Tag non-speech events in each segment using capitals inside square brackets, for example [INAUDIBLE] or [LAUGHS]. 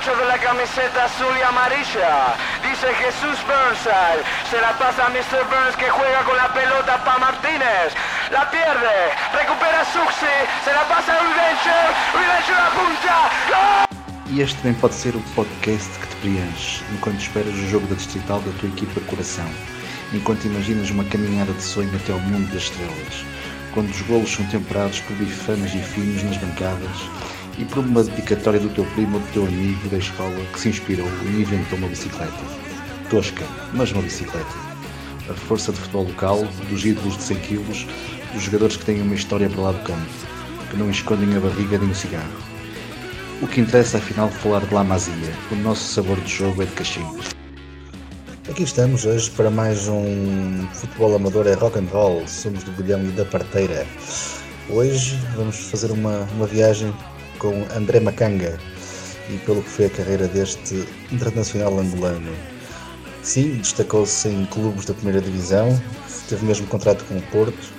8 de la camiseta azul y amarilla. Dice Jesús Burnside. Se la pasa a Mr. Burns que juega con la pelota para Martínez. La pierde. Recupera Suxi. Se la pasa a apunta. E este também pode ser o podcast que te preenche enquanto esperas o jogo da distrital da tua equipa coração, enquanto imaginas uma caminhada de sonho até ao mundo das estrelas, quando os golos são temperados por bifanas e finos nas bancadas e por uma dedicatória do teu primo ou do teu amigo da escola que se inspirou e inventou uma bicicleta. Tosca, mas uma bicicleta. A força de futebol local, dos ídolos de 100 kg, dos jogadores que têm uma história para lá do campo, que não escondem a barriga nem o cigarro o que interessa afinal falar de La Masia, o nosso sabor de jogo é de cachimbo. Aqui estamos hoje para mais um futebol amador é rock and roll, somos do Bolhão e da Parteira. Hoje vamos fazer uma, uma viagem com André Macanga e pelo que foi a carreira deste internacional angolano. Sim, destacou-se em clubes da primeira divisão, teve mesmo contrato com o Porto,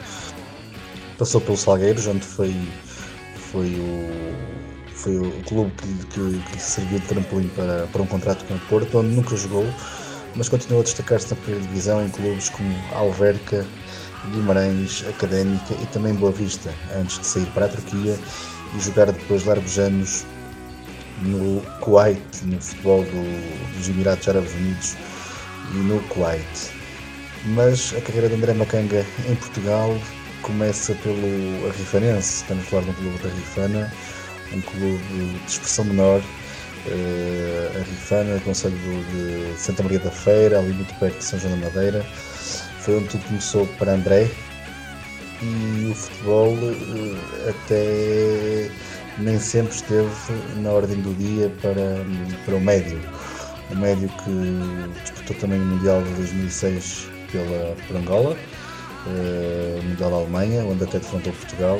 passou pelo Salgueiros, onde foi, foi o foi o clube que, que, que serviu de trampolim para, para um contrato com o Porto, onde nunca jogou, mas continuou a destacar-se na primeira divisão em clubes como Alverca, Guimarães, Académica e também Boa Vista, antes de sair para a Turquia e jogar depois largos anos no Kuwait, no futebol do, dos Emirados Árabes Unidos e no Kuwait. Mas a carreira de André Macanga em Portugal começa pelo Arrifanense, estamos a falar de um clube da Rifana, um clube de expressão menor, uh, a Rifana, Conselho de Santa Maria da Feira, ali muito perto de São João da Madeira. Foi onde tudo começou para André e o futebol uh, até nem sempre esteve na ordem do dia para, para o médio. O médio que disputou também o Mundial de 2006 pela, por Angola, uh, o Mundial da Alemanha, onde até defrontou Portugal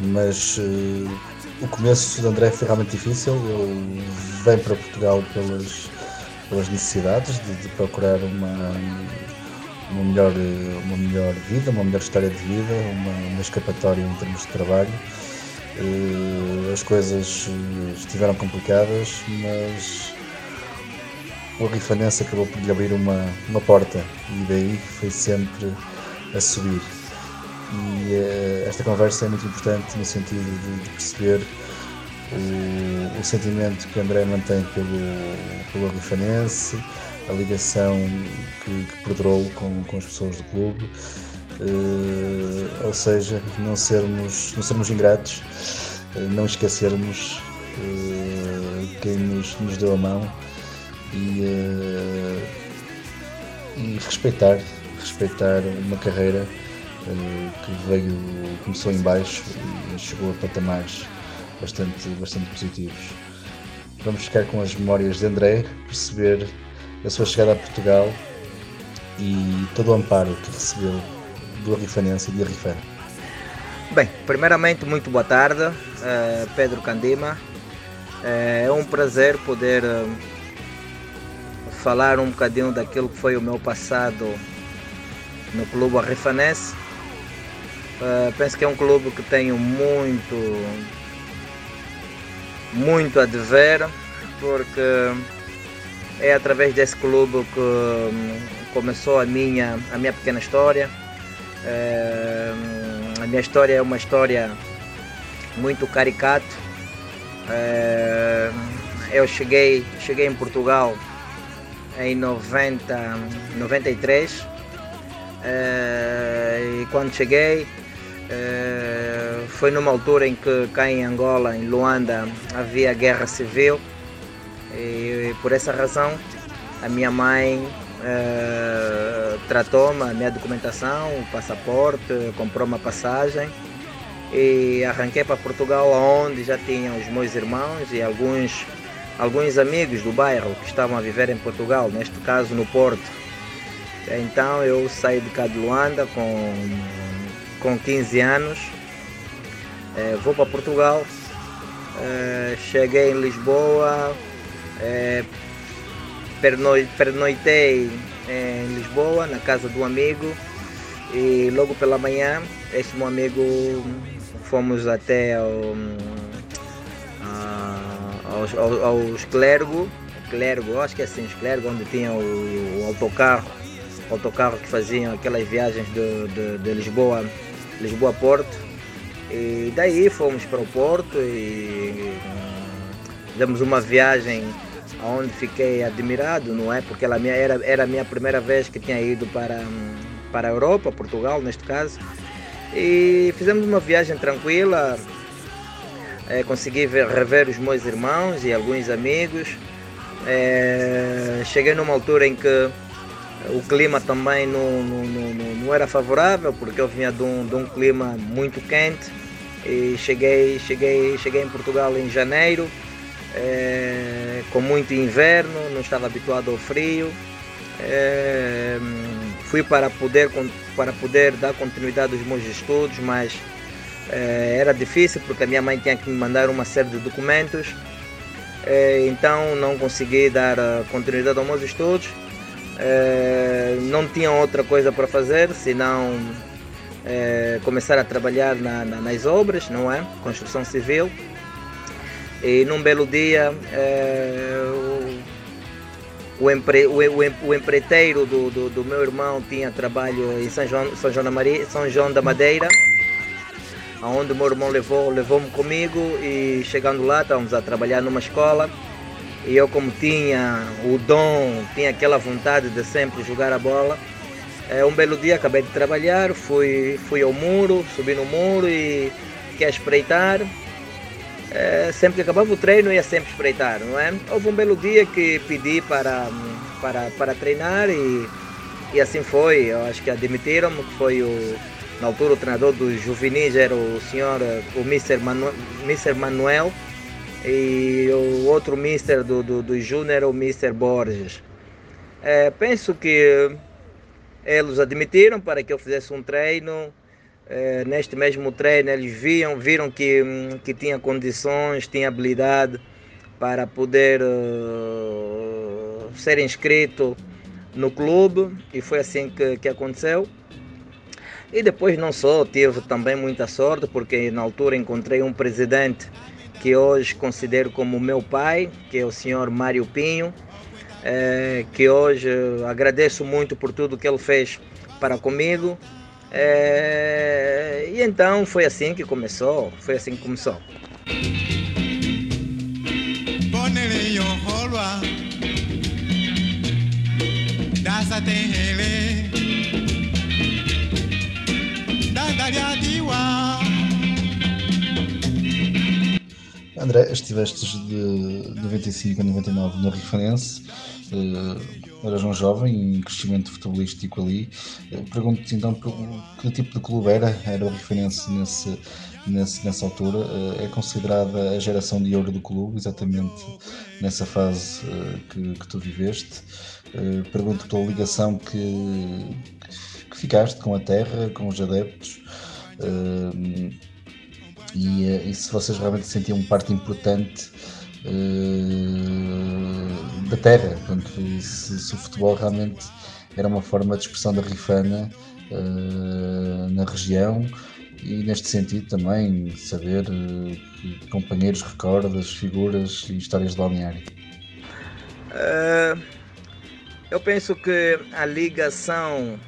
mas uh, o começo de André foi realmente difícil. Ele vem para Portugal pelas, pelas necessidades de, de procurar uma, uma, melhor, uma melhor vida, uma melhor história de vida, uma, uma escapatória em termos de trabalho. Uh, as coisas eh, estiveram complicadas, mas o Rifanense acabou por lhe abrir uma, uma porta e daí foi sempre a subir. E uh, esta conversa é muito importante no sentido de, de perceber o, o, sentimento que André mantém pelo, pelo Rifanense, a ligação que, que perdurou com, com as pessoas do clube. Uh, ou seja, não sermos, não sermos ingratos, uh, não esquecermos uh, quem nos, nos deu a mão e, e respeitar, respeitar uma carreira que veio, começou em baixo e chegou a patamares bastante, bastante positivos. Vamos ficar com as memórias de André, perceber a sua chegada a Portugal e todo o amparo que recebeu do Arrifanense e de Arrifana. Bem, primeiramente, muito boa tarde, uh, Pedro Candima. Uh, é um prazer poder uh, falar um bocadinho daquilo que foi o meu passado no Clube Arrifanense penso que é um clube que tenho muito, muito a dever, porque é através desse clube que hum, começou a minha, a minha pequena história. Uh, a minha história é uma história muito caricata. Uh, eu cheguei, cheguei em Portugal em 90, 93 uh, e quando cheguei eh, foi numa altura em que cá em Angola, em Luanda, havia guerra civil e por essa razão a minha mãe uh, tratou-me, a minha documentação, o passaporte, comprou uma passagem e arranquei para Portugal onde já tinha os meus irmãos e alguns, alguns amigos do bairro que estavam a viver em Portugal, neste caso no Porto. Então eu saí de cá de Luanda com com 15 anos, é, vou para Portugal, é, cheguei em Lisboa, é, pernoitei em Lisboa, na casa do amigo, e logo pela manhã, esse meu amigo, fomos até ao, ao aos, aos, aos clergo, clergo, acho que é assim, os clergo, onde tinha o, o autocarro, o autocarro que faziam aquelas viagens de, de, de Lisboa, Lisboa Porto. E daí fomos para o Porto e fizemos uma viagem onde fiquei admirado, não é? Porque ela era, era a minha primeira vez que tinha ido para, para a Europa, Portugal neste caso. E fizemos uma viagem tranquila, é, consegui ver, rever os meus irmãos e alguns amigos. É, cheguei numa altura em que o clima também não, não, não, não era favorável, porque eu vinha de um, de um clima muito quente. E cheguei, cheguei, cheguei em Portugal em janeiro é, com muito inverno, não estava habituado ao frio. É, fui para poder, para poder dar continuidade aos meus estudos, mas é, era difícil porque a minha mãe tinha que me mandar uma série de documentos, é, então não consegui dar continuidade aos meus estudos. É, não tinha outra coisa para fazer senão é, começar a trabalhar na, na, nas obras, não é? Construção civil. E num belo dia, é, o, empre, o, o, o empreiteiro do, do, do, meu irmão tinha trabalho em São João, São João, da, Maria, São João da Madeira, onde o meu irmão levou, levou-me comigo e chegando lá estávamos a trabalhar numa escola. E eu como tinha o dom, tinha aquela vontade de sempre jogar a bola, é, um belo dia acabei de trabalhar, fui, fui ao muro, subi no muro e quer espreitar. É, sempre que acabava o treino ia sempre espreitar, não é? Houve um belo dia que pedi para, para, para treinar e, e assim foi. Eu acho que admitiram-me que foi o, na altura o treinador dos juvenis era o senhor, o Mr. Manu, Mr. Manuel e o outro Mr. do, do, do Júnior o Mr. Borges. É, penso que eles admitiram para que eu fizesse um treino é, neste mesmo treino eles viam, viram que, hum, que tinha condições, tinha habilidade para poder uh, ser inscrito no clube e foi assim que, que aconteceu. E depois não só, tive também muita sorte porque na altura encontrei um presidente que hoje considero como meu pai, que é o senhor Mário Pinho, é, que hoje agradeço muito por tudo que ele fez para comigo é, e então foi assim que começou, foi assim que começou. André, estiveste de 95 a 99 no Rifanense. Eras um jovem em crescimento futebolístico ali. Eh, pergunto-te então que tipo de clube era, era o referência nesse, nesse, nessa altura. Eh, é considerada a geração de ouro do clube, exatamente nessa fase eh, que, que tu viveste. Pergunto-te tua ligação que, que ficaste com a terra, com os adeptos. E, e se vocês realmente sentiam parte importante uh, da terra. Portanto, se, se, o futebol realmente era uma forma de expressão da rifana uh, na região e neste sentido também saber uh, companheiros, recordas, figuras e histórias de balneário. eu penso que a ligação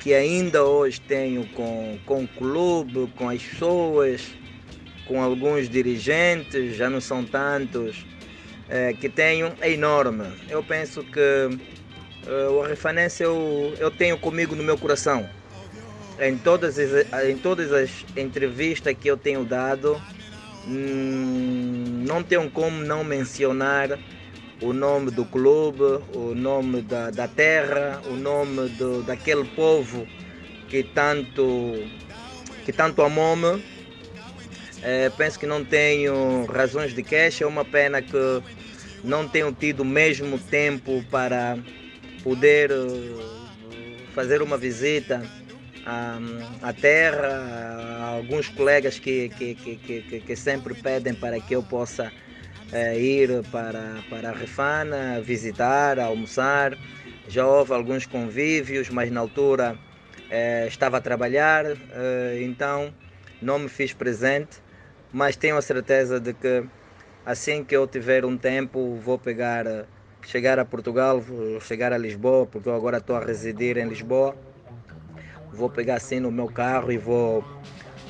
que ainda hoje tenho com, com o clube, com as pessoas, com alguns dirigentes, já não são tantos, é, que tenho, é enorme. Eu penso que é, o Rifanense eu, eu tenho comigo no meu coração. Em todas, as, em todas as entrevistas que eu tenho dado, hum, não tenho como não mencionar o nome do clube, o nome da, da terra, o nome do, daquele povo que tanto, que tanto amou-me é, penso que não tenho razões de queixa. É uma pena que não tenho tido o mesmo tempo para poder eh, fazer uma visita à, à terra. alguns colegas que, que, que, que, sempre pedem para que eu possa é, ir para, para a Refana, visitar, almoçar. Já houve alguns convívios, mas na altura é, estava a trabalhar, então não me fiz presente mas tenho a certeza de que assim que eu tiver um tempo, vou pegar, chegar a Portugal, chegar a Lisboa, porque eu agora estou a residir em Lisboa. Vou pegar assim no meu carro e vou,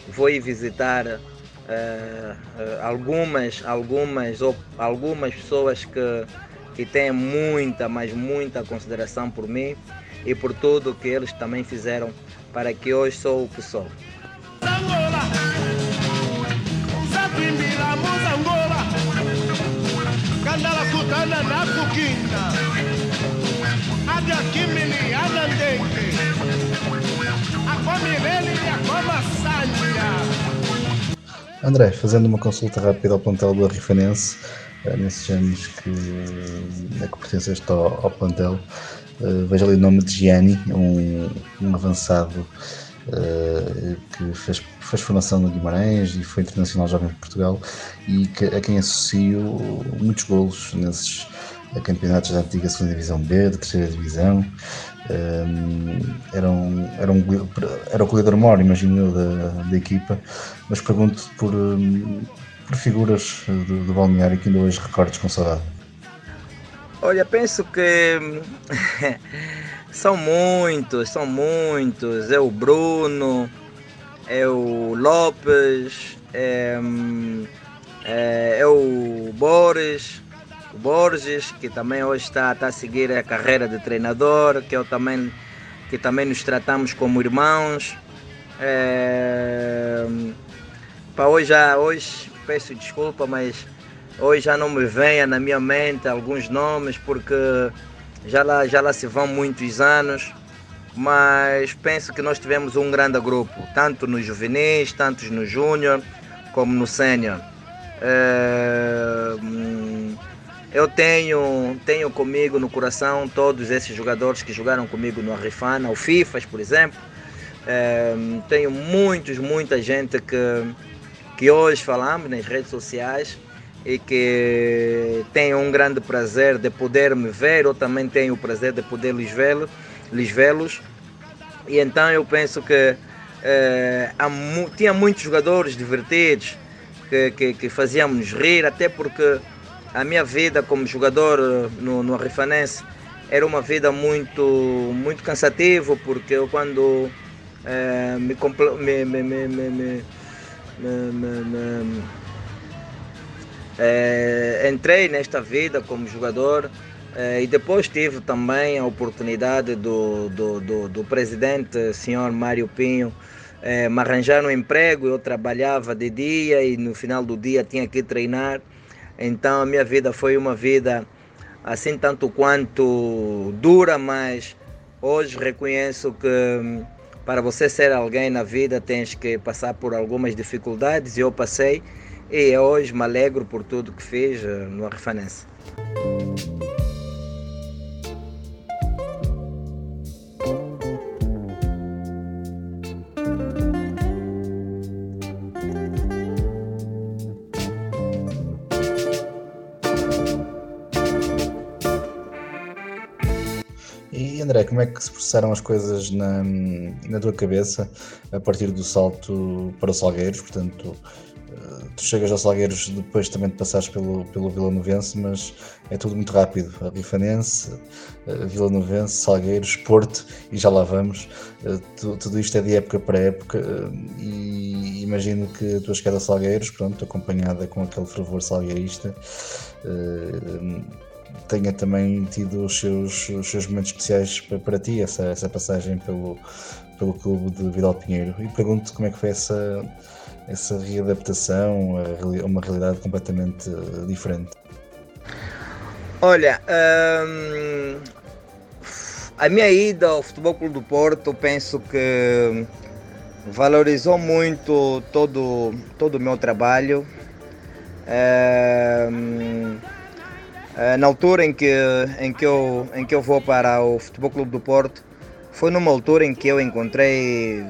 vou ir visitar uh, algumas, algumas, ou, algumas pessoas que, que têm muita, mas muita consideração por mim e por tudo que eles também fizeram para que hoje sou o que sou. André, fazendo uma consulta rápida ao plantel do Arrifanense, eh, nesses anos que, é que pertenceste ao, ao plantel, uh, vejo ali o nome de Gianni, um, um avançado uh, que fez, fez formação no Guimarães e foi internacional jovem de Portugal e que, a quem associo muitos golos nesses campeonatos da antiga segunda divisão B, da terceira divisão. Um, era, um, era, um, era o goleador maior, imagino da, da equipa, mas pergunto por, um, por figuras do, do balneário que ainda hoje recordes com saudade. Olha, penso que [LAUGHS] são muitos, são muitos. É o Bruno, é o Lopes, é, é, é o Boris, o Borges, que também hoje está, está a seguir a carreira de treinador, que eu também, que também nos tratamos como irmãos. É, para hoje, hoje peço desculpa, mas Hoje já não me venha na minha mente alguns nomes porque já lá, já lá se vão muitos anos, mas penso que nós tivemos um grande grupo, tanto nos juvenis, tanto no júnior, como no sênior. É, eu tenho, tenho comigo no coração todos esses jogadores que jogaram comigo no Arrifana, o Fifas, por exemplo. É, tenho muitos, muita gente que, que hoje falamos nas redes sociais e que tenho um grande prazer de poder me ver, eu também tenho o prazer de poder lhes vê-los. E então eu penso que eh, tinha muitos jogadores divertidos que, que, que fazíamos rir, até porque a minha vida como jogador eh, no, no Arrifanense era uma vida muito, muito cansativa, porque eu quando eh, me, me, me, me, entrei nesta vida como jogador e depois tive também a oportunidade do, do, do, do presidente, senhor Mário Pinho, é, me arranjar um emprego. Eu trabalhava de dia e no final do dia tinha que treinar. Então a minha vida foi uma vida assim tanto quanto dura, mas hoje reconheço que hum, para você ser alguém na vida tens que passar por algumas dificuldades e eu passei e hoje me alegro por tudo que fez eh, no Arrefanense. Como é que se processaram as coisas na, na tua cabeça a partir do salto para os Salgueiros? Portanto, tu chegas aos Salgueiros depois também de passares pelo, pelo Vila Novense, mas é tudo muito rápido. A Bifanense, Vila Novense, Salgueiros, Porto e já lá vamos. Eh, tudo isto é de época para época eh, e imagino que a tua chegada a Salgueiros, pronto, acompanhada com aquele fervor salgueirista, eh, tenha também tido os seus, os seus momentos especiais para, para ti, essa, essa passagem pelo, pelo clube de Vidal Pinheiro. E pergunto como é que foi essa essa readaptação a uma realidade completamente eh, diferente? Olha, hum, a minha ida ao Futebol Clube do Porto, penso que valorizou muito todo, todo o meu trabalho. Hum, na altura em que, em, que eu, em que eu vou para o Futebol Clube do Porto, foi numa altura em que eu encontrei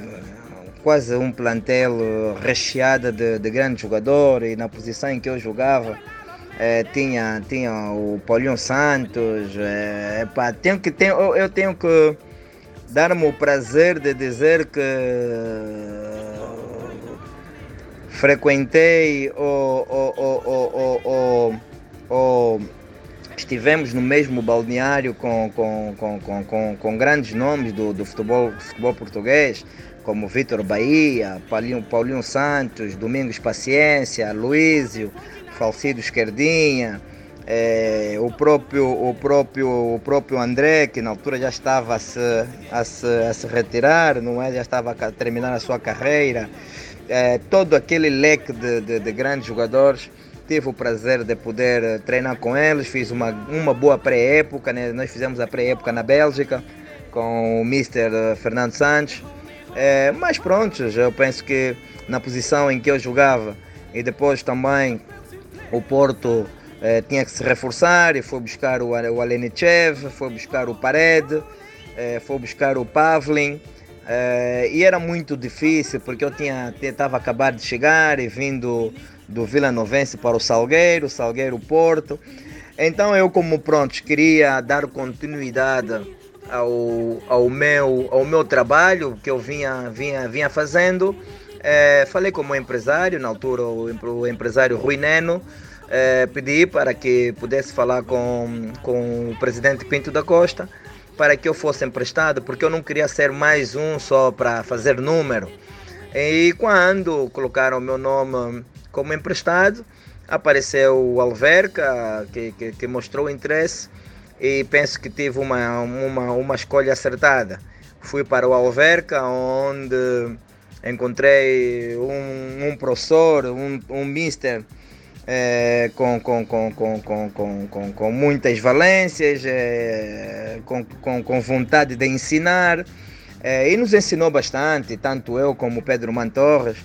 quase um plantel eh, recheado de, de grandes jogadores e na posição em que eu jogava é, tinha, tinha o Paulinho Santos. É, tenho que, tenho, eu, eu tenho que dar-me o prazer de dizer que frequentei o, o, o, o, estivemos no mesmo balneário com, com, com, com, com, grandes nomes do, do futebol, futebol português, como Vitor Bahia, Paulinho, Paulinho Santos, Domingos Paciência, Luísio, Falcido Esquerdinha, é, o, próprio, o, próprio, o próprio André, que na altura já estava a se, a se, a se retirar, não é? já estava a terminar a sua carreira. É, todo aquele leque de, de, de grandes jogadores tive o prazer de poder treinar com eles, fiz uma, uma boa pré-época, né? nós fizemos a pré-época na Bélgica com o Mr. Fernando Santos. É, mas pronto, eu penso que na posição em que eu jogava e depois também o Porto tinha que se reforçar e foi buscar o, o Alenichev, foi buscar o Pared, foi buscar o Pavlin. E era muito difícil porque eu tinha estava acabado de chegar e vindo do Vila Novense para o Salgueiro, Salgueiro Porto. Então eu como pronto queria dar continuidade ao, ao, meu, ao meu trabalho que eu vinha, vinha, vinha fazendo. É, falei com o empresário, na altura o, o empresário Rui Neno, é, pedi para que pudesse falar com, com o presidente Pinto da Costa para que eu fosse emprestado, porque eu não queria ser mais um só para fazer número. E quando colocaram o meu nome como emprestado, apareceu o Alverca, que, que, que mostrou interesse e penso que tive uma, uma, uma escolha acertada. Fui para o Alverca, onde encontrei um, um professor, um, um mister é, com, com, com, com, com, com, com, muitas valências, é, com, com, com vontade de ensinar. É, e nos ensinou bastante, tanto eu como Pedro Mantorres.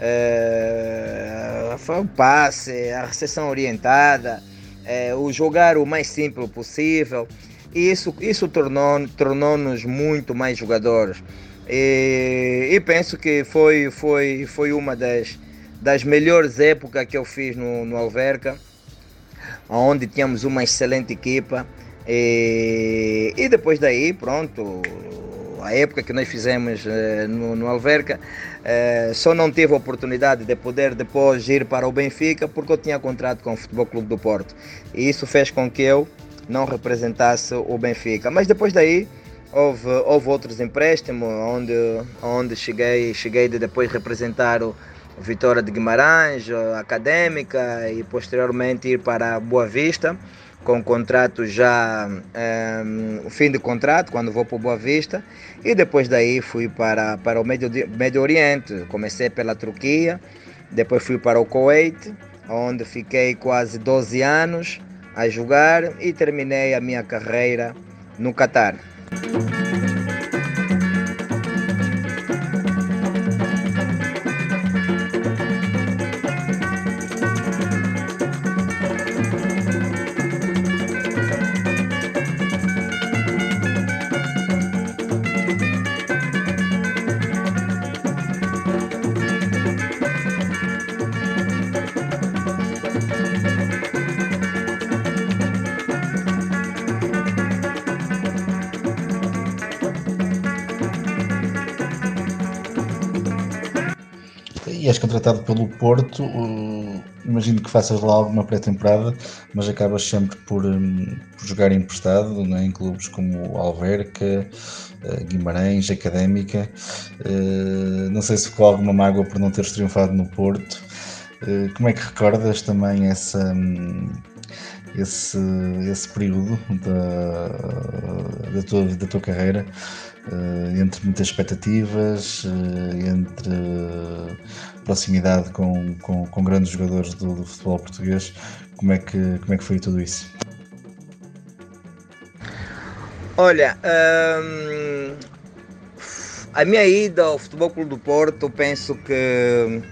É, foi o passe, a recepção orientada, é, o jogar o mais simples possível. E isso, isso tornou-nos tornou muito mais jogadores. E, e, penso que foi, foi, foi uma das, das melhores épocas que eu fiz no, no Alverca, onde tínhamos uma excelente equipa. E, e depois daí, pronto, a época que nós fizemos eh, no, no, Alverca, eh, só não tive a oportunidade de poder depois ir para o Benfica porque eu tinha contrato com o Futebol Clube do Porto. E isso fez com que eu não representasse o Benfica. Mas depois daí houve, houve outros empréstimos onde, onde cheguei, cheguei de depois representar o Vitória de Guimarães, a Académica e posteriormente ir para Boa Vista com contrato já um, o fim de contrato quando vou para Boa Vista e depois daí fui para, para o Médio, Médio Oriente comecei pela Turquia depois fui para o Kuwait onde fiquei quase 12 anos a jogar e terminei a minha carreira no Catar. Pelo Porto, uh, imagino que faças lá alguma pré-temporada, mas acabas sempre por, um, por jogar emprestado né, em clubes como Alverca, uh, Guimarães, Académica. Uh, não sei se ficou alguma mágoa por não teres triunfado no Porto. como é que recordas também essa. Um, esse, esse período da, da, tua, da tua carreira entre muitas expectativas, uh, entre proximidade com, com, com grandes jogadores do, do, futebol português. Como é, que, como é que foi tudo isso? Olha, hum, a minha ida ao Futebol Clube do Porto, penso que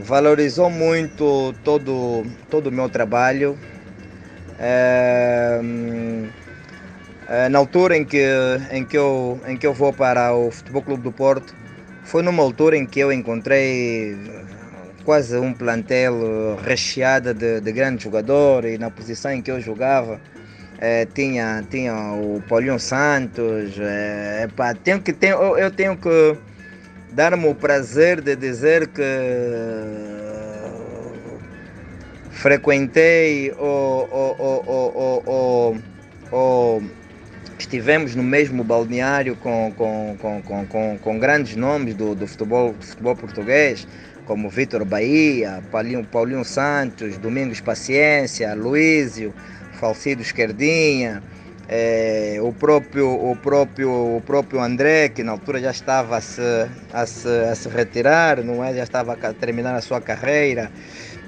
valorizou muito todo, todo o meu trabalho. Hum, na altura em que, em, que eu, em que eu vou para o Futebol Clube do Porto, foi numa altura em que eu encontrei quase um plantel recheado de, de grandes jogadores e na posição em que eu jogava é, tinha, tinha o Paulinho Santos. É, pá, tenho que, tenho, eu tenho que dar-me o prazer de dizer que frequentei ou, ou, ou, ou, estivemos no mesmo balneário com, com, com, com, com grandes nomes do, do, futebol, do futebol português, como Vitor Bahia, Paulinho, Paulinho Santos, Domingos Paciência, Luísio, Falcido Esquerdinha, é, o, próprio, o, próprio, o próprio André, que na altura já estava a se, a se, a se retirar, não é? já estava a terminar a sua carreira,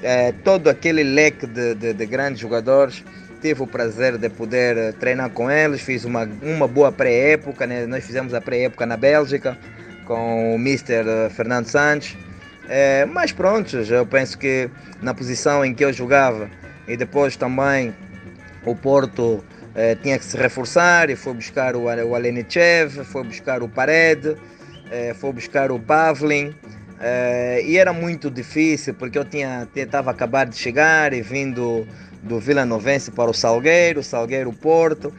é, todo aquele leque de, de, de, grandes jogadores. Tive o prazer de poder treinar com eles, fiz uma, uma boa pré-época, né? nós fizemos a pré-época na Bélgica com o Mr. Fernando Santos. É, mas pronto, eu penso que na posição em que eu jogava e depois também o Porto eh, tinha que se reforçar e foi buscar o, o Alenichev, foi buscar o Pared, eh, foi buscar o Pavlin. Eh, e era muito difícil porque eu tinha estava acabar de chegar e vindo do Vila Novense para o Salgueiro, Salgueiro Porto.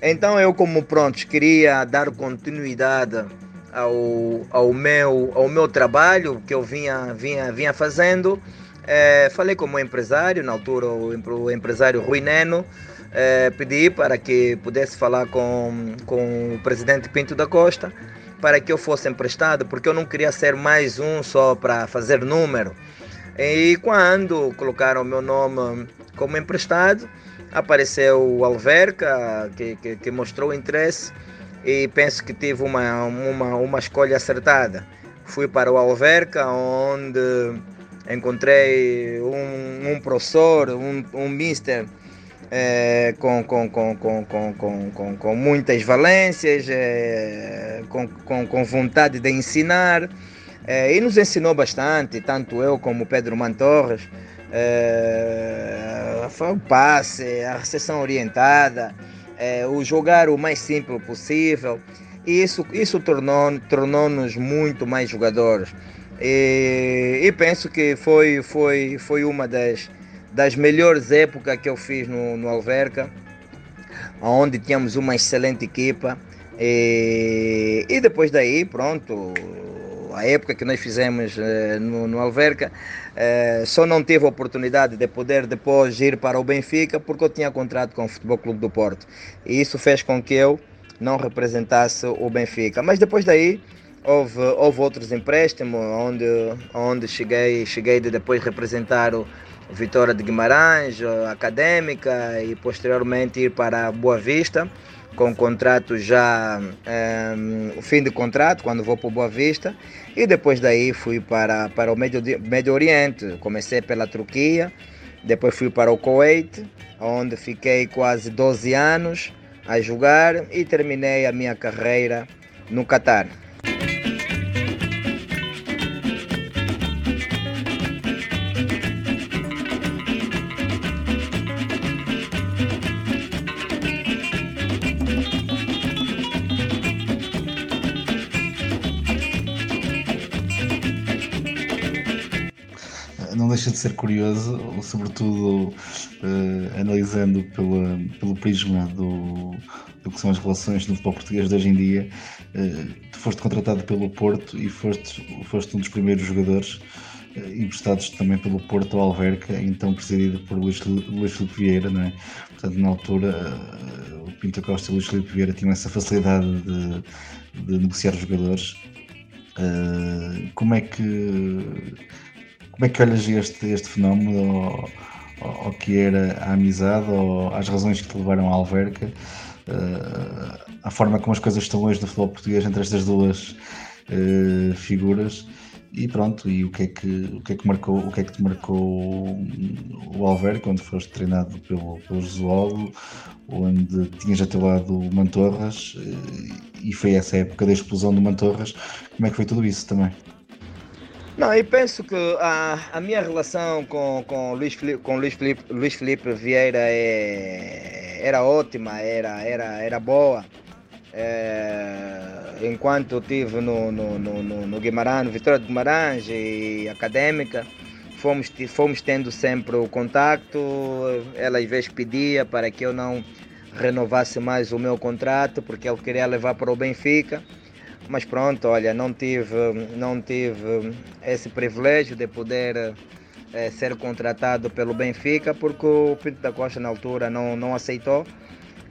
Então eu como pronto queria dar continuidade ao, ao, meu, ao meu trabalho que eu vinha, vinha, vinha fazendo. É, falei com o meu empresário, na altura o, o empresário Rui Neno, é, pedi para que pudesse falar com, com o presidente Pinto da Costa para que eu fosse emprestado, porque eu não queria ser mais um só para fazer número. E quando colocaram o meu nome como emprestado, apareceu o Alverca, que, que, que mostrou interesse e penso que tive uma, uma, uma escolha acertada. Fui para o Alverca, onde encontrei um, um professor, um, um mister é, com, com, com, com, com, com, com, muitas valências, é, com, com, com vontade de ensinar. É, e nos ensinou bastante, tanto eu como Pedro Mantorres. É, foi o passe, a recepção orientada, é, o jogar o mais simples possível. E isso, isso tornou-nos tornou muito mais jogadores. E, e penso que foi, foi, foi uma das, das melhores épocas que eu fiz no, no Alverca, onde tínhamos uma excelente equipa. E, e depois daí, pronto, a época que nós fizemos eh, no, no, Alverca, eh, só não tive a oportunidade de poder depois ir para o Benfica porque eu tinha contrato com o Futebol Clube do Porto. E isso fez com que eu não representasse o Benfica. Mas depois daí houve, houve outros empréstimos onde, onde cheguei, cheguei de depois representar o, Vitória de Guimarães, Académica e posteriormente ir para Boa Vista com contrato já um, o fim de contrato quando vou para Boa Vista e depois daí fui para, para o Médio, Médio Oriente comecei pela Turquia depois fui para o Kuwait onde fiquei quase 12 anos a jogar e terminei a minha carreira no Catar. Deixa de ser curioso, sobretudo uh, analisando pela, pelo prisma do, do, que são as relações no futebol português de hoje em dia. Uh, tu foste contratado pelo Porto e foste, foste um dos primeiros jogadores uh, emprestados também pelo Porto ao Alverca, então presidido por Luís, Luís Filipe Vieira, não é? Portanto, na altura, o Pinto Costa e o Luís Filipe Vieira tinham essa facilidade de, de negociar jogadores. como é que como é que olhas este, este fenómeno, ao, que era a amizade, ou às razões que te levaram à Alverca, uh, a forma como as coisas estão hoje no futebol português entre estas duas uh, figuras? E pronto, e o que é que, o que, é que marcou, o que é que te marcou o Alverca, onde foste treinado pelo, pelo Josualdo, onde tinhas a teu lado o Mantorras, eh, e foi essa época da explosão do Mantorras. Como é que foi tudo isso também? Não, eu penso que a, a minha relação com, com, Luís, Felipe, com Luís, Felipe Vieira é, era ótima, era, era, era boa. É, enquanto estive no, no, no, no Guimarães, no Vitória de Guimarães e Académica, fomos, fomos tendo sempre o contacto. Ela às vezes pedia para que eu não renovasse mais o meu contrato, porque ele queria levar para o Benfica. Mas pronto, olha, não tive, não tive esse privilégio de poder é, ser contratado pelo Benfica, porque o Pinto da Costa na altura não, não aceitou,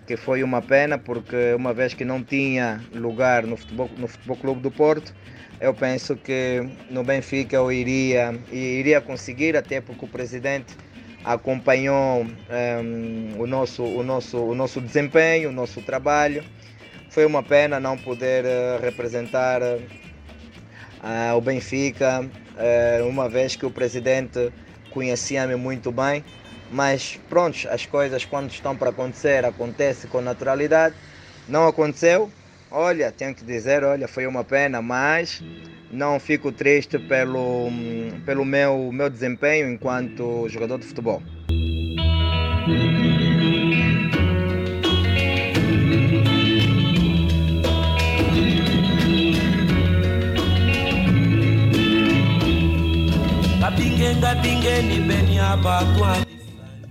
que foi uma pena, porque uma vez que não tinha lugar no Futebol, no futebol Clube do Porto, eu penso que no Benfica eu iria, iria conseguir, até porque o presidente acompanhou um, ehm, o, nosso, o, nosso, o nosso desempenho, o nosso trabalho. Foi uma pena não poder uh, representar uh, o Benfica, uma vez que o presidente conhecia-me muito bem. Mas pronto, as coisas quando estão para acontecer, acontecem com naturalidade. Não aconteceu, olha, tenho que dizer, olha, foi uma pena, mas não fico triste pelo, pelo meu, meu desempenho enquanto jogador de futebol.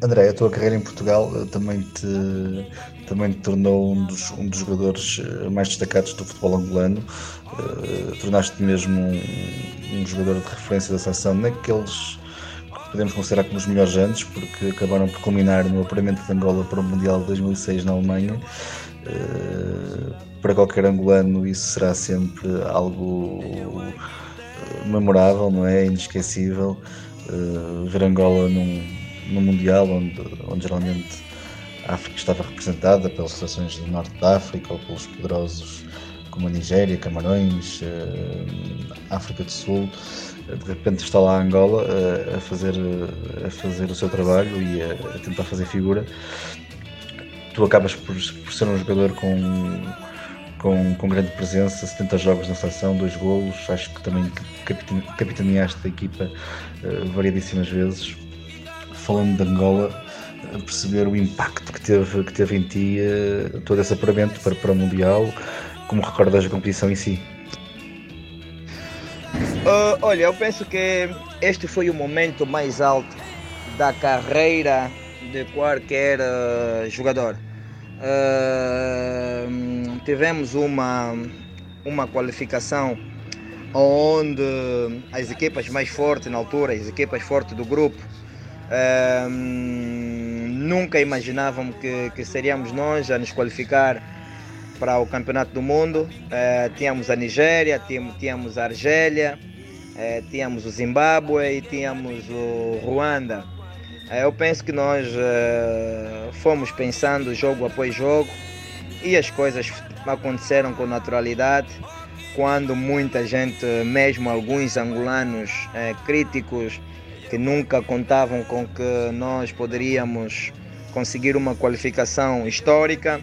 André, a tua carreira em Portugal eh, também te, também te tornou um dos, um dos jogadores eh, mais destacados do futebol angolano. Uh, Tornaste-te mesmo um, um, jogador de referência da seleção naqueles que podemos considerar como os melhores anos, porque acabaram por culminar no apuramento de Angola para o Mundial de 2006 na Alemanha. Uh, para qualquer angolano isso será sempre algo memorável, não é? Inesquecível. Uh, ver Angola num, num Mundial onde, onde geralmente a África estava representada pelas seleções do Norte da África ou pelos poderosos como a Nigéria, Camarões, uh, África do Sul. Uh, de repente está lá Angola uh, a, fazer, a fazer o seu trabalho e a, a, tentar fazer figura. Tu acabas por, por ser um jogador com, com, com grande presença, 70 jogos na seleção, dois golos, acho que também capitaneaste a equipa variadíssimas vezes. Falando de Angola, perceber o impacto que teve, que teve em ti uh, todo esse apuramento para, para o Mundial, como recordas a competição em si? Uh, olha, eu penso que este foi o momento mais alto da carreira de qualquer uh, jogador. Tivemos uma, uma qualificação onde as equipas mais fortes na altura, as equipas fortes do grupo, uh, nunca imaginavam que, que seríamos nós a nos qualificar para o Campeonato do Mundo. Uh, tínhamos a Nigéria, tínhamos, tínhamos a Argélia, uh, tínhamos o Zimbábue e tínhamos o Ruanda. Uh, eu penso que nós fomos pensando jogo após jogo e as coisas aconteceram com naturalidade. Quando muita gente, mesmo alguns angolanos críticos, que nunca contavam com que nós poderíamos conseguir uma qualificação histórica.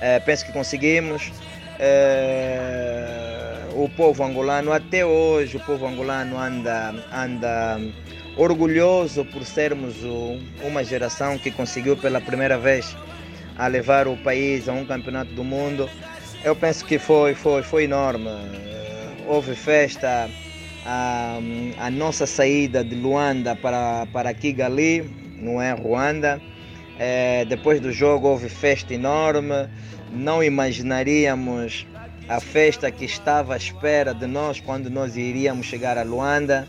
É, penso que conseguimos. É, o povo angolano, até hoje, o povo angolano anda, anda orgulhoso por sermos uma geração que conseguiu pela primeira vez a levar o país a um campeonato do mundo. Eu penso que foi, foi, foi enorme. Houve festa a, a nossa saída de Luanda para, para Kigali, não é Ruanda. É, depois do jogo houve festa enorme, não imaginaríamos a festa que estava à espera de nós quando nós iríamos chegar a Luanda.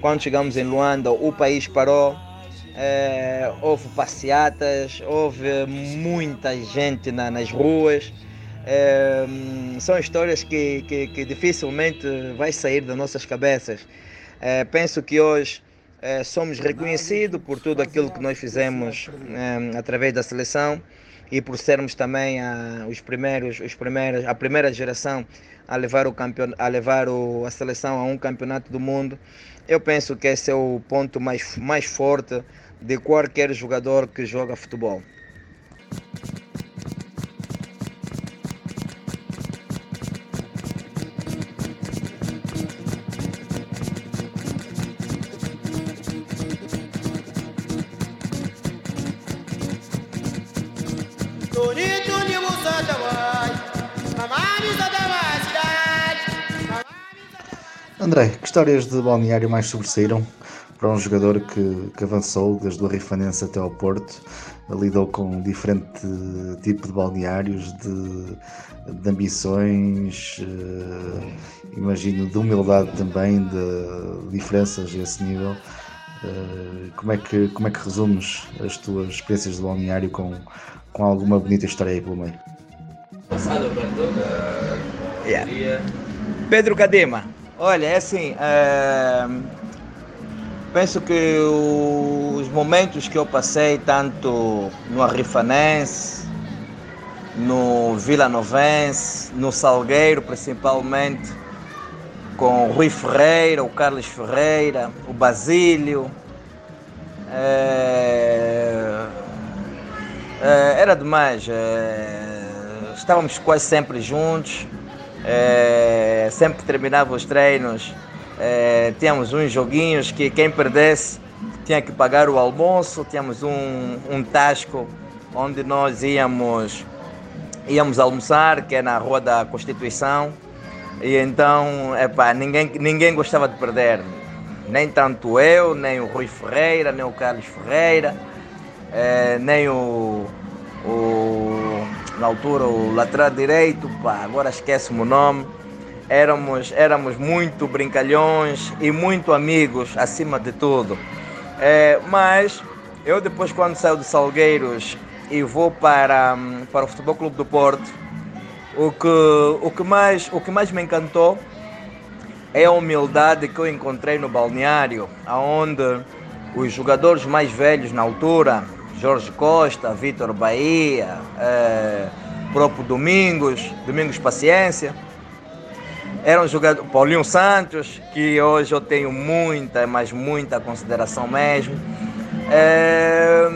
Quando chegamos em Luanda, o país parou, é, houve passeatas, houve muita gente na, nas ruas. É, são histórias que, que, que, dificilmente vai sair das nossas cabeças. É, penso que hoje somos reconhecidos por tudo aquilo que nós fizemos através da seleção e por sermos também a, os primeiros, os primeiros, a primeira geração a levar, o campeon, a, levar o, a seleção a um campeonato do mundo. Eu penso que esse é o ponto mais, mais forte de qualquer jogador que joga futebol. André, que histórias de balneário mais sobressaíram para um jogador que, que avançou desde o Rifanense até ao Porto, lidou com diferente tipo de balneários, de, de ambições, uh, imagino de humildade também, de diferenças a esse nível. Uh, como, é que, como é que resumes as tuas experiências de balneário com, com alguma bonita história aí pelo meio? Passado, yeah. Pedro Cadema, olha, é assim, uh, penso que os momentos que eu passei, tanto no Arrifanense, no Vila Novense, no Salgueiro principalmente, com o Rui Ferreira, o Carlos Ferreira, o Basílio. É, é, era demais. É, estávamos quase sempre juntos. É, sempre que terminava os treinos, é, tínhamos uns joguinhos que quem perdesse tinha que pagar o almoço. Tínhamos um, um tasco onde nós íamos, íamos almoçar, que é na Rua da Constituição. E então, epá, ninguém, ninguém gostava de perder. Nem tanto eu, nem o Rui Ferreira, nem o Carlos Ferreira, eh, nem o, o, na altura o lateral direito, pá, agora esquece-me o nome. Éramos, éramos muito brincalhões e muito amigos acima de tudo. Eh, mas eu depois quando saio de Salgueiros e vou para, para o Futebol Clube do Porto, o que, o, que mais, o que mais me encantou é a humildade que eu encontrei no balneário, onde os jogadores mais velhos na altura, Jorge Costa, Vitor Bahia, é, próprio Domingos, Domingos Paciência, eram jogadores, Paulinho Santos, que hoje eu tenho muita, mas muita consideração mesmo. É,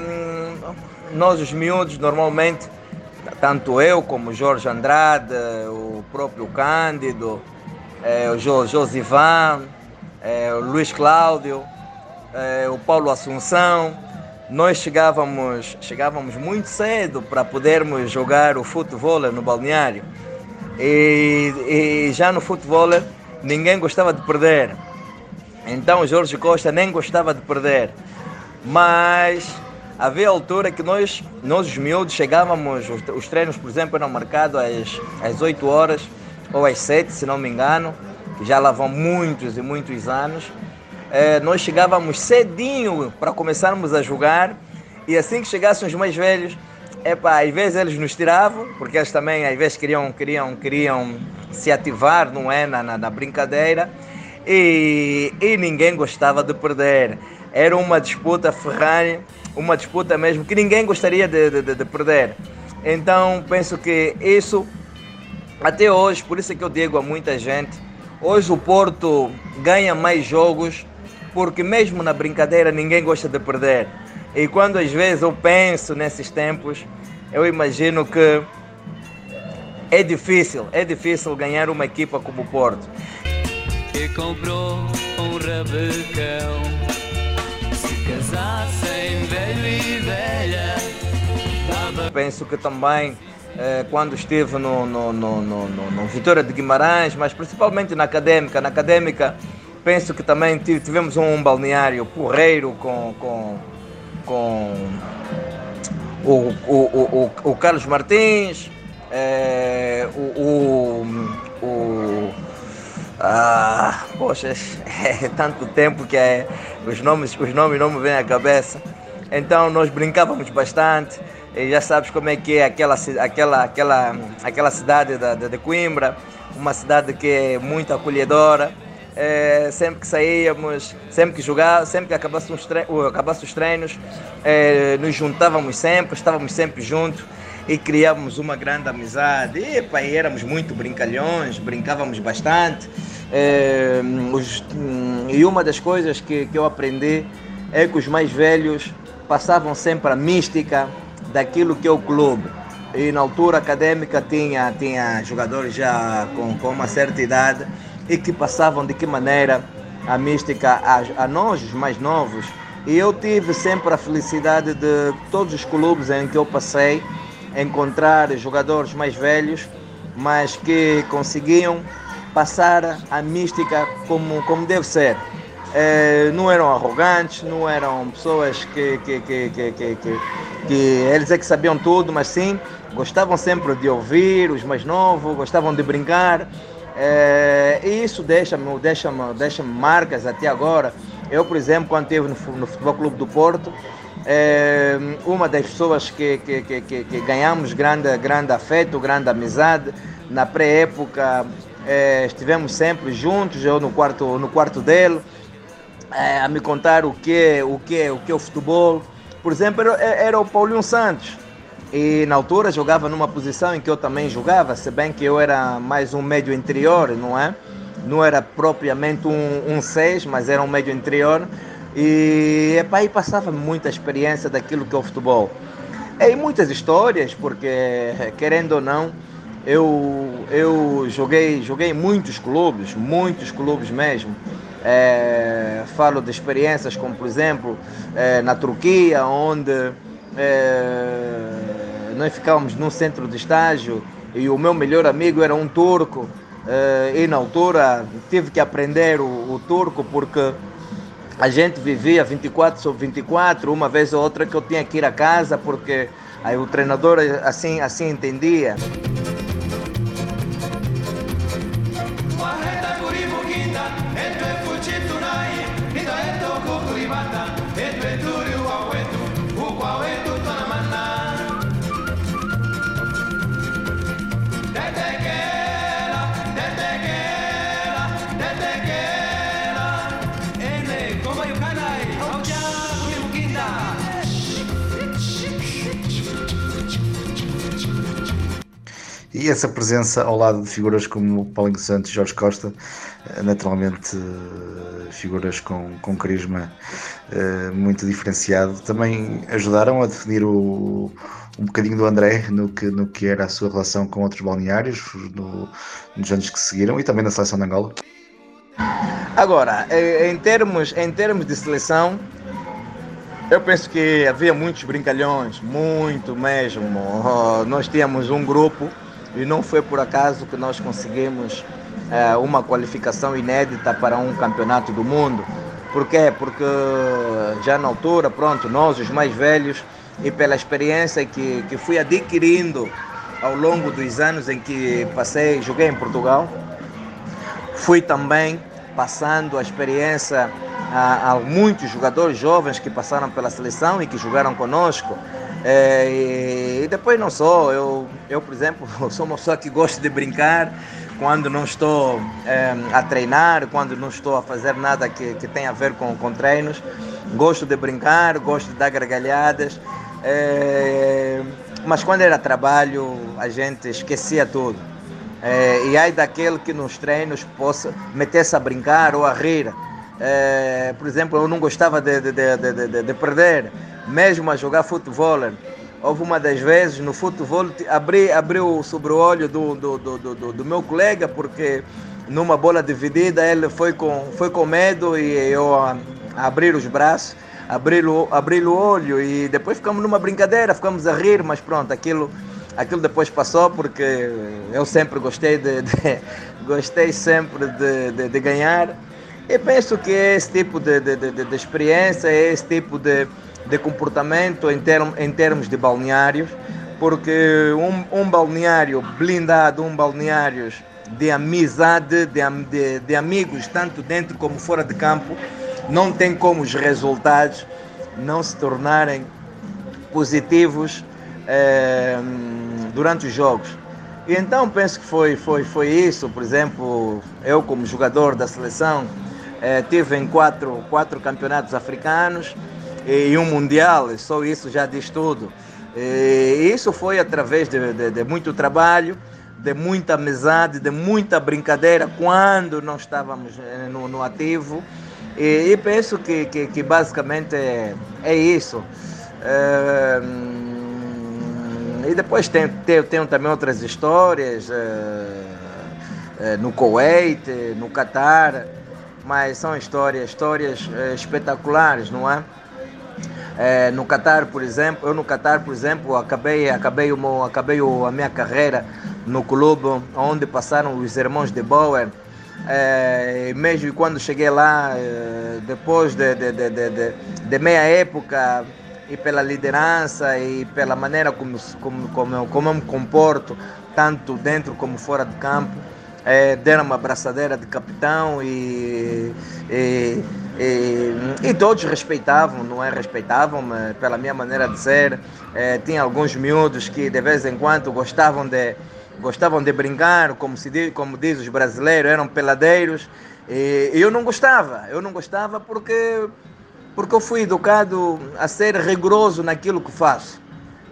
nós os miúdos normalmente tanto eu como Jorge Andrade, o próprio Cândido, é, o Josivan, é, o Luiz Cláudio, é, o Paulo Assunção, nós chegávamos, chegávamos muito cedo para podermos jogar o futebol no balneário. E, e já no futebol ninguém gostava de perder. Então o Jorge Costa nem gostava de perder. Mas havia altura que nós, nós os miúdos, chegávamos, os, os treinos, por exemplo, eram marcados às, às 8 horas ou às 7, se não me engano, que já lá vão muitos e muitos anos. É, nós chegávamos cedinho para começarmos a jogar e assim que chegassem os mais velhos, epa, às vezes eles nos tiravam, porque eles também às vezes queriam, queriam, queriam se ativar, não é, na, na, na brincadeira, e, e ninguém gostava de perder. Era uma disputa ferrada uma disputa mesmo que ninguém gostaria de, de, de perder. Então penso que isso, até hoje, por isso é que eu digo a muita gente, hoje o Porto ganha mais jogos porque mesmo na brincadeira ninguém gosta de perder. E quando às vezes eu penso nesses tempos, eu imagino que é difícil, é difícil ganhar uma equipa como o Porto. E comprou um rabecão casassem velho e velha. Penso que também eh, quando estive no, no, no, no, no Vitória de Guimarães, mas principalmente na Académica, na Académica penso que também tivemos um balneário porreiro com, com, com o, o, o, o Carlos Martins, eh, o, o, o ah, poxa, [LAUGHS] é tanto tempo que é, os, nomes, os nomes não me vêm à cabeça. Então nós brincávamos bastante. E já sabes como é que é aquela, aquela, aquela, aquela cidade da, de Coimbra, uma cidade que é muito acolhedora. É, sempre que saíamos, sempre que jogávamos, sempre que acabasse acabasse os treinos, é, nos juntávamos sempre, estávamos sempre juntos e criávamos uma grande amizade. E, pá, éramos muito brincalhões, brincávamos bastante. É, os, e uma das coisas que, que eu aprendi é que os mais velhos passavam sempre a mística daquilo que é o clube. E na altura acadêmica tinha, tinha jogadores já com, com uma certa idade e que passavam de que maneira a mística a, a nós, os mais novos. E eu tive sempre a felicidade de todos os clubes em que eu passei encontrar jogadores mais velhos, mas que conseguiam passar a mística como, como deve ser. É, não eram arrogantes, não eram pessoas que, que, que, que, que, que, que eles é que sabiam tudo, mas sim gostavam sempre de ouvir os mais novos, gostavam de brincar. É, e isso deixa deixa -me marcas até agora. Eu, por exemplo, quando estive no, no Futebol Clube do Porto, é, uma das pessoas que, que, que, que, ganhamos grande, grande afeto, grande amizade, na pré-época é, estivemos sempre juntos, eu no quarto, no quarto dele, é, a me contar o que, o que, o que é o futebol. Por exemplo, era, era o Paulinho Santos. E na altura jogava numa posição em que eu também jogava, se bem que eu era mais um médio interior, não é? Não era propriamente um 6, um mas era um médio interior. E epa, aí passava muita experiência daquilo que é o futebol. E muitas histórias, porque querendo ou não, eu, eu joguei, joguei muitos clubes, muitos clubes mesmo. É, falo de experiências como, por exemplo, é, na Turquia, onde é, nós ficávamos num centro de estágio e o meu melhor amigo era um turco. É, e na altura tive que aprender o, o turco porque a gente vivia 24 sobre 24, uma vez ou outra que eu tinha que ir a casa porque aí o treinador assim, assim entendia. E essa presença ao lado de figuras como Paulinho Santos e Jorge Costa, eh, naturalmente eh, figuras com, com carisma eh, muito diferenciado, também ajudaram a definir o, um bocadinho do André no que, no que era a sua relação com outros balneários no, nos anos que seguiram e também na seleção de Angola. Agora, em termos, em termos de seleção, eu penso que havia muitos brincalhões, muito mesmo. Nós tínhamos um grupo e não foi por acaso que nós conseguimos é, uma qualificação inédita para um campeonato do mundo. Por quê? Porque já na altura, pronto, nós, os mais velhos, e pela experiência que, que fui adquirindo ao longo dos anos em que passei, joguei em Portugal, fui também passando a experiência a, a muitos jogadores jovens que passaram pela seleção e que jogaram conosco. É, e depois não sou, eu, eu por exemplo, [LAUGHS] sou uma pessoa que gosta de brincar quando não estou é, a treinar, quando não estou a fazer nada que, que tenha a ver com, com treinos. Gosto de brincar, gosto de dar gargalhadas. É, mas quando era trabalho, a gente esquecia tudo. É, e aí daquele que nos treinos possa meter-se a brincar ou a rir. É, por exemplo, eu não gostava de, de, de, de, perder, mesmo a jogar futebol. Houve uma das vezes no futebol, abri, abri sobre o olho do, do, do, do, do meu colega, porque numa bola dividida ele foi com, foi com medo e eu a, a abrir os braços, abrir o, o olho e depois ficamos numa brincadeira, ficamos a rir, mas pronto, aquilo, aquilo depois passou porque eu sempre gostei de, de [LAUGHS] gostei sempre de, de, de ganhar. E penso que é esse tipo de, de experiência, é esse tipo de, de comportamento em, term, em termos de balneários, porque um, um balneário blindado, um balneário de amizade, de, de, de, amigos, tanto dentro como fora de campo, não tem como os resultados não se tornarem positivos eh, durante os jogos. E então penso que foi, foi, foi isso, por exemplo, eu como jogador da seleção, é, tive em quatro, quatro campeonatos africanos e um mundial, só isso já diz tudo. E isso foi através de, de, de muito trabalho, de muita amizade, de muita brincadeira quando não estávamos eh, no, no ativo. E, e, penso que, que, que basicamente é, é isso. É, e depois tenho, tenho, também outras histórias é, no Kuwait, no Catar mas são histórias, histórias espetaculares, não é? É? no Catar, por exemplo, eu no Catar, por exemplo, acabei, acabei, o acabei a minha carreira no clube onde passaram os irmãos de Bauer. É, mesmo quando cheguei lá, é, depois de, de, de, de, de meia época, e pela liderança e pela maneira como, como, como, como eu me comporto, tanto dentro como fora de campo, é, deram uma abraçadeira de capitão e, e, e, e, todos respeitavam, não é? Respeitavam-me pela minha maneira de ser. É, tinha alguns miúdos que de vez em quando gostavam de, gostavam de brincar, como, se como diz os brasileiros, eram peladeiros. E, e eu não gostava, eu não gostava porque, porque eu fui educado a ser rigoroso naquilo que faço.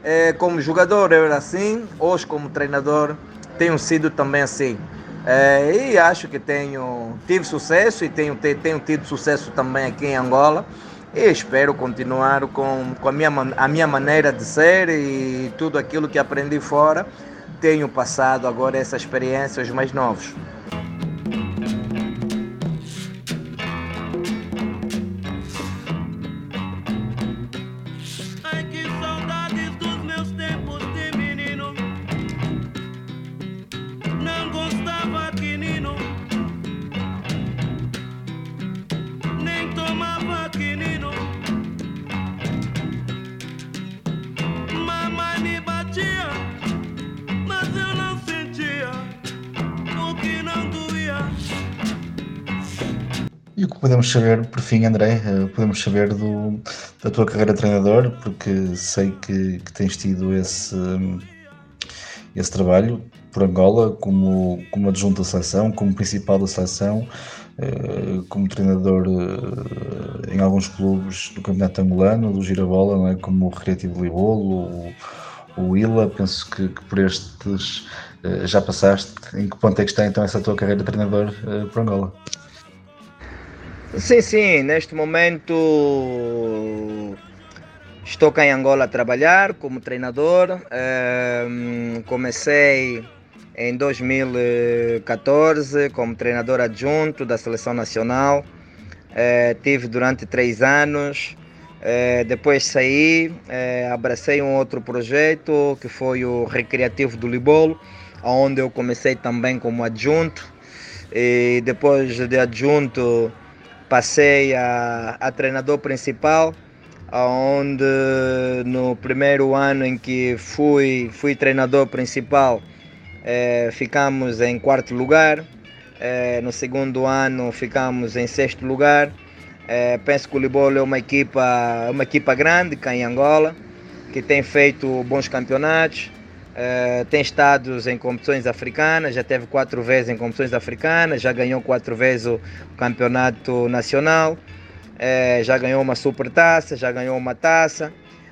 É, como jogador eu era assim, hoje como treinador tenho sido também assim. É, e acho que tenho tive sucesso e tenho, tenho tido sucesso também aqui em Angola. E espero continuar com, com a, minha, a minha maneira de ser e tudo aquilo que aprendi fora. Tenho passado agora essa experiência aos mais novos. Podemos saber, por fim, André, eh, podemos saber do, da tua carreira de treinador, porque sei que, que tens tido esse, esse trabalho por Angola como, como adjunto da seleção, como principal da seleção, eh, como treinador eh, em alguns clubes do Campeonato Angolano, do Girabola, não é? como o Recreativo Libolo, o, o Ila, penso que, que, por estes já passaste. Em que ponto é que está então essa tua carreira de treinador por Angola? Sim, sim, neste momento estou cá em Angola a trabalhar como treinador. comecei em 2014 como treinador adjunto da Seleção Nacional. Eh, tive durante três anos. Eh, depois saí, eh, abracei um outro projeto que foi o Recreativo do Libolo, onde eu comecei também como adjunto. E depois de adjunto passei a, a treinador principal, onde no primeiro ano em que fui, fui treinador principal, eh, ficamos em quarto lugar. Eh, no segundo ano ficamos em sexto lugar. Eh, penso que o Libolo é uma equipa, uma equipa grande cá em Angola, que tem feito bons campeonatos. Uh, tem estado em competições africanas, já teve quatro vezes em competições africanas, já ganhou quatro vezes o campeonato nacional, uh, já ganhou uma super taça, já ganhou uma taça.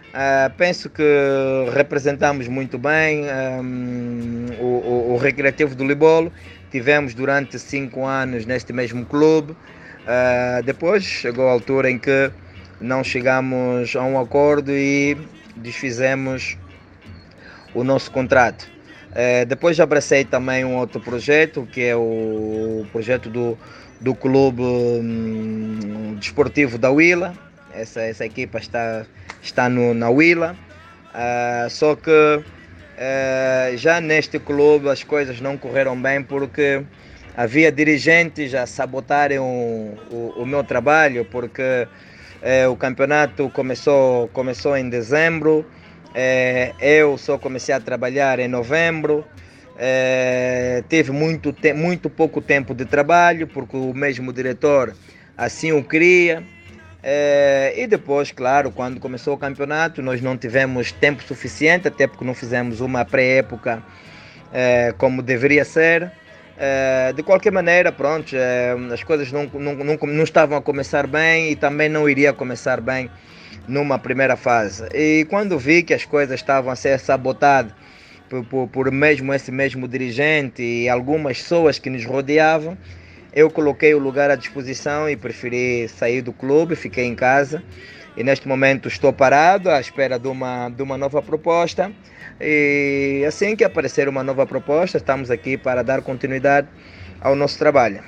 Uh, penso que representamos muito bem um, o, o, o, Recreativo do Libolo. Tivemos durante cinco anos neste mesmo clube. depois chegou a altura em que não chegamos a um acordo e desfizemos o nosso contrato. É, depois abracei também um outro projeto, que é o projeto do, do Clube hum, Desportivo da Willa. Essa, essa equipa está, está no, na Willa. Uh, só que uh, já neste clube as coisas não correram bem porque havia dirigentes a sabotarem o, o, o meu trabalho, porque uh, o campeonato começou, começou em dezembro. É, eu só comecei a trabalhar em novembro. É, teve muito, te muito pouco tempo de trabalho, porque o mesmo diretor assim o queria. É, e depois, claro, quando começou o campeonato, nós não tivemos tempo suficiente, até porque não fizemos uma pré-época é, como deveria ser. É, de qualquer maneira, pronto, as coisas não, não, não, não estavam a começar bem e também não iria começar bem numa primeira fase. E quando vi que as coisas estavam a ser sabotadas por, por, por mesmo esse mesmo dirigente e algumas pessoas que nos rodeavam, eu coloquei o lugar à disposição e preferi sair do clube, fiquei em casa. E neste momento estou parado à espera de uma, de uma nova proposta. E assim que aparecer uma nova proposta, estamos aqui para dar continuidade ao nosso trabalho.